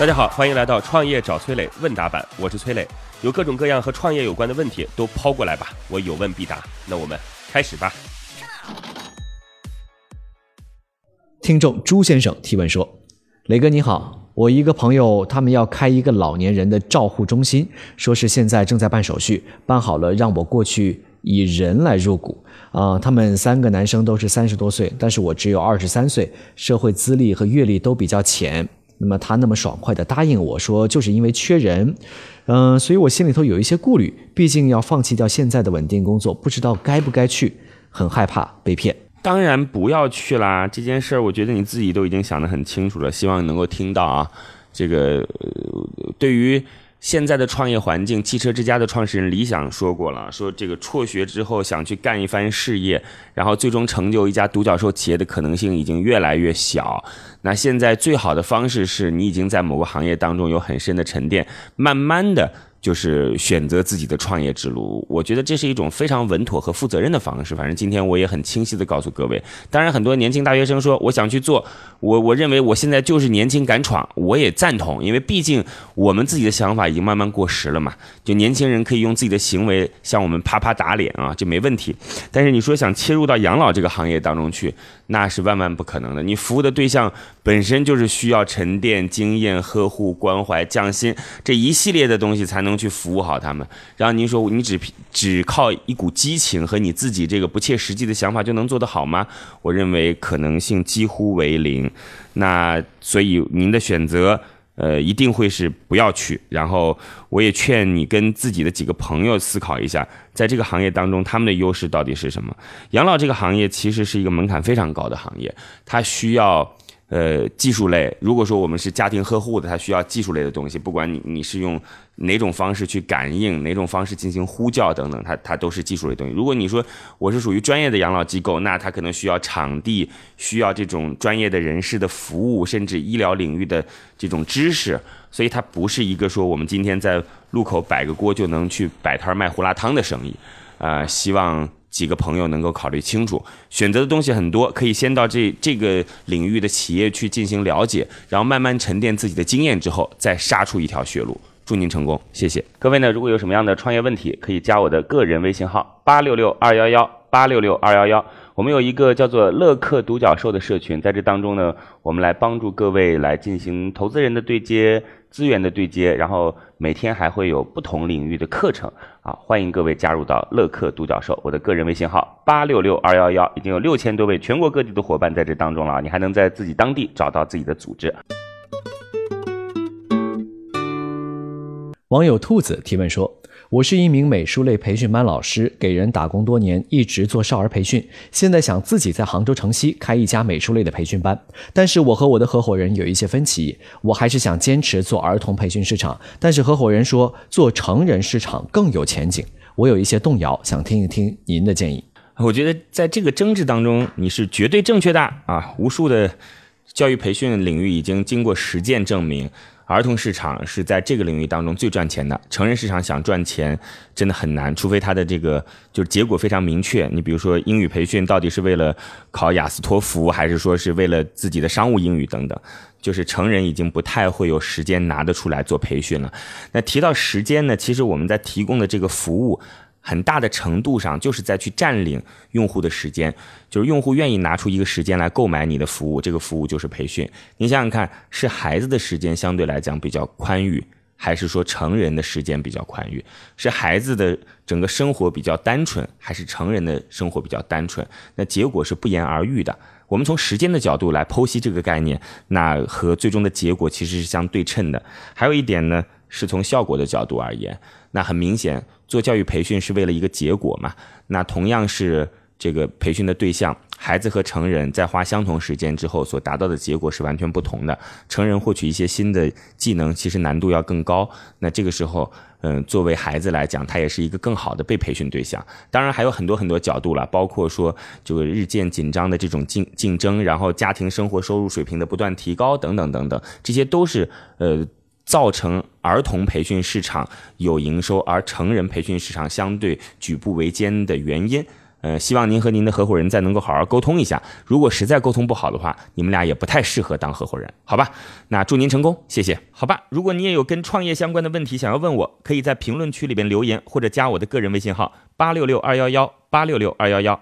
大家好，欢迎来到创业找崔磊问答版，我是崔磊，有各种各样和创业有关的问题都抛过来吧，我有问必答。那我们开始吧。听众朱先生提问说：“磊哥你好，我一个朋友他们要开一个老年人的照护中心，说是现在正在办手续，办好了让我过去以人来入股。啊、他们三个男生都是三十多岁，但是我只有二十三岁，社会资历和阅历都比较浅。那么他那么爽快的答应我说，就是因为缺人，嗯、所以我心里头有一些顾虑，毕竟要放弃掉现在的稳定工作，不知道该不该去，很害怕被骗。”当然不要去啦！这件事儿，我觉得你自己都已经想得很清楚了，希望你能够听到啊。这个、对于现在的创业环境，汽车之家的创始人李想说过了，说这个辍学之后想去干一番事业，然后最终成就一家独角兽企业的可能性已经越来越小。那现在最好的方式是你已经在某个行业当中有很深的沉淀，慢慢的。就是选择自己的创业之路，我觉得这是一种非常稳妥和负责任的方式。反正今天我也很清晰的告诉各位，当然很多年轻大学生说我想去做，我我认为我现在就是年轻敢闯，我也赞同，因为毕竟我们自己的想法已经慢慢过时了嘛。就年轻人可以用自己的行为向我们啪啪打脸啊，这没问题。但是你说想切入到养老这个行业当中去，那是万万不可能的。你服务的对象本身就是需要沉淀、经验、呵护、关怀、匠心这一系列的东西才能能去服务好他们。然后您说你只只靠一股激情和你自己这个不切实际的想法就能做得好吗？我认为可能性几乎为零。那所以您的选择。呃，一定会是不要去。然后，我也劝你跟自己的几个朋友思考一下，在这个行业当中，他们的优势到底是什么？养老这个行业其实是一个门槛非常高的行业，它需要呃技术类。如果说我们是家庭呵护的，它需要技术类的东西，不管你你是用哪种方式去感应，哪种方式进行呼叫等等，它它都是技术类东西。如果你说我是属于专业的养老机构，那它可能需要场地，需要这种专业的人士的服务，甚至医疗领域的这种知识，所以它不是一个说我们今天在路口摆个锅就能去摆摊卖胡辣汤的生意。啊、希望几个朋友能够考虑清楚，选择的东西很多，可以先到这这个领域的企业去进行了解，然后慢慢沉淀自己的经验之后，再杀出一条血路。祝您成功，谢谢各位呢。如果有什么样的创业问题，可以加我的个人微信号八六六二幺幺八六六二幺幺。我们有一个叫做乐客独角兽的社群，在这当中呢，我们来帮助各位来进行投资人的对接、资源的对接，然后每天还会有不同领域的课程啊，欢迎各位加入到乐客独角兽。我的个人微信号八六六二幺幺，已经有六千多位全国各地的伙伴在这当中了，你还能在自己当地找到自己的组织。网友兔子提问说：“我是一名美术类培训班老师，给人打工多年，一直做少儿培训。现在想自己在杭州城西开一家美术类的培训班，但是我和我的合伙人有一些分歧。我还是想坚持做儿童培训市场，但是合伙人说做成人市场更有前景。我有一些动摇，想听一听您的建议。我觉得在这个争执当中，你是绝对正确的啊！无数的教育培训领域已经经过实践证明，儿童市场是在这个领域当中最赚钱的。成人市场想赚钱真的很难，除非它的这个就是结果非常明确。你比如说英语培训到底是为了考雅思托福，还是说是为了自己的商务英语等等？就是成人已经不太会有时间拿得出来做培训了。那提到时间呢，其实我们在提供的这个服务。很大的程度上就是在去占领用户的时间，就是用户愿意拿出一个时间来购买你的服务，这个服务就是培训。你想想看，是孩子的时间相对来讲比较宽裕，还是说成人的时间比较宽裕？是孩子的整个生活比较单纯，还是成人的生活比较单纯？那结果是不言而喻的。我们从时间的角度来剖析这个概念，那和最终的结果其实是相对称的。还有一点呢，是从效果的角度而言，那很明显，做教育培训是为了一个结果嘛。那同样是这个培训的对象，孩子和成人在花相同时间之后所达到的结果是完全不同的。成人获取一些新的技能，其实难度要更高。那这个时候，嗯，作为孩子来讲，他也是一个更好的被培训对象。当然还有很多很多角度了，包括说这个日渐紧张的这种竞竞争，然后家庭生活收入水平的不断提高等等等等，这些都是呃。造成儿童培训市场有营收，而成人培训市场相对举步维艰的原因。呃，希望您和您的合伙人再能够好好沟通一下。如果实在沟通不好的话，你们俩也不太适合当合伙人，好吧？那祝您成功，谢谢。好吧，如果你也有跟创业相关的问题想要问我，可以在评论区里边留言，或者加我的个人微信号八六六二幺幺八六六二幺幺。